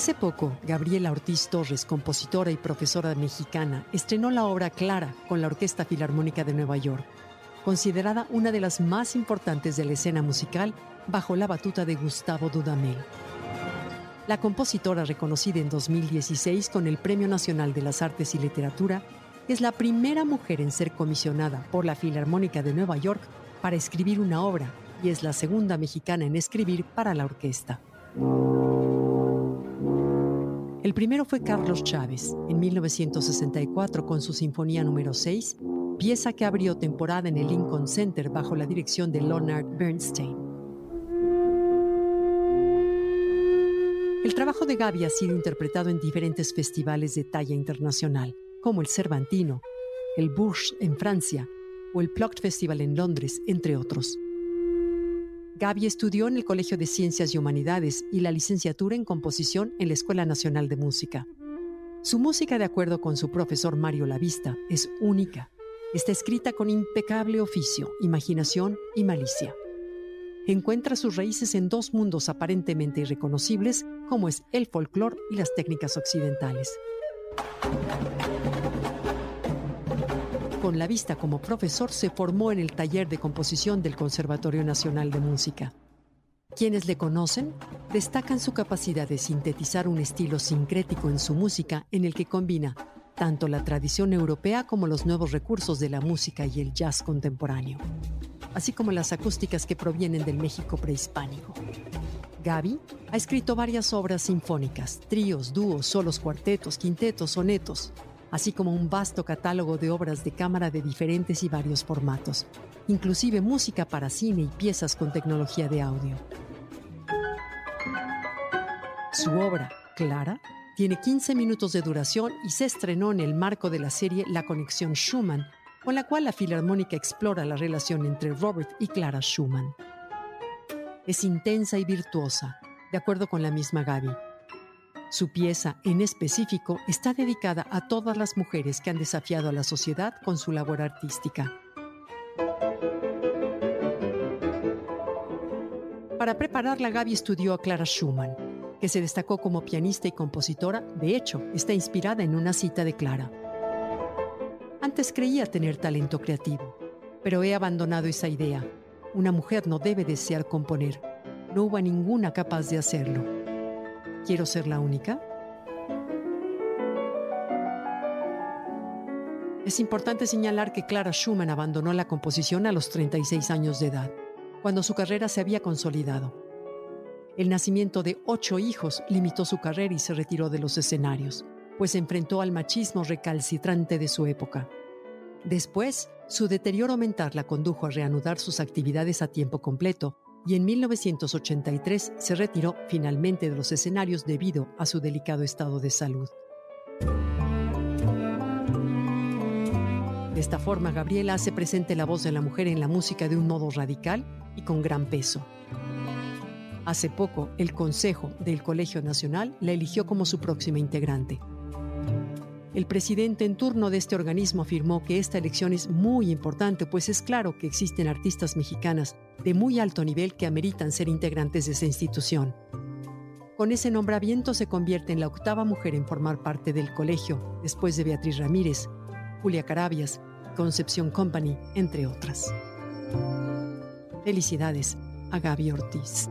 Hace poco, Gabriela Ortiz Torres, compositora y profesora mexicana, estrenó la obra Clara con la Orquesta Filarmónica de Nueva York, considerada una de las más importantes de la escena musical bajo la batuta de Gustavo Dudamel. La compositora, reconocida en 2016 con el Premio Nacional de las Artes y Literatura, es la primera mujer en ser comisionada por la Filarmónica de Nueva York para escribir una obra y es la segunda mexicana en escribir para la orquesta. El primero fue Carlos Chávez, en 1964 con su Sinfonía número 6, pieza que abrió temporada en el Lincoln Center bajo la dirección de Leonard Bernstein. El trabajo de Gaby ha sido interpretado en diferentes festivales de talla internacional, como el Cervantino, el Bourges en Francia o el Plucked Festival en Londres, entre otros. Gaby estudió en el Colegio de Ciencias y Humanidades y la licenciatura en composición en la Escuela Nacional de Música. Su música, de acuerdo con su profesor Mario Lavista, es única. Está escrita con impecable oficio, imaginación y malicia. Encuentra sus raíces en dos mundos aparentemente irreconocibles, como es el folclore y las técnicas occidentales. Con la vista como profesor se formó en el taller de composición del Conservatorio Nacional de Música. Quienes le conocen destacan su capacidad de sintetizar un estilo sincrético en su música en el que combina tanto la tradición europea como los nuevos recursos de la música y el jazz contemporáneo, así como las acústicas que provienen del México prehispánico. Gaby ha escrito varias obras sinfónicas, tríos, dúos, solos, cuartetos, quintetos, sonetos, así como un vasto catálogo de obras de cámara de diferentes y varios formatos, inclusive música para cine y piezas con tecnología de audio. Su obra, Clara, tiene 15 minutos de duración y se estrenó en el marco de la serie La Conexión Schumann, con la cual la Filarmónica explora la relación entre Robert y Clara Schumann. Es intensa y virtuosa, de acuerdo con la misma Gaby su pieza, en específico, está dedicada a todas las mujeres que han desafiado a la sociedad con su labor artística. Para prepararla, Gaby estudió a Clara Schumann, que se destacó como pianista y compositora. De hecho, está inspirada en una cita de Clara. Antes creía tener talento creativo, pero he abandonado esa idea. Una mujer no debe desear componer. No hubo ninguna capaz de hacerlo. ¿Quiero ser la única? Es importante señalar que Clara Schumann abandonó la composición a los 36 años de edad, cuando su carrera se había consolidado. El nacimiento de ocho hijos limitó su carrera y se retiró de los escenarios, pues se enfrentó al machismo recalcitrante de su época. Después, su deterioro mental la condujo a reanudar sus actividades a tiempo completo y en 1983 se retiró finalmente de los escenarios debido a su delicado estado de salud. De esta forma, Gabriela hace presente la voz de la mujer en la música de un modo radical y con gran peso. Hace poco, el Consejo del Colegio Nacional la eligió como su próxima integrante. El presidente en turno de este organismo afirmó que esta elección es muy importante, pues es claro que existen artistas mexicanas de muy alto nivel que ameritan ser integrantes de esa institución. Con ese nombramiento se convierte en la octava mujer en formar parte del colegio, después de Beatriz Ramírez, Julia Carabias, Concepción Company, entre otras. Felicidades a Gaby Ortiz.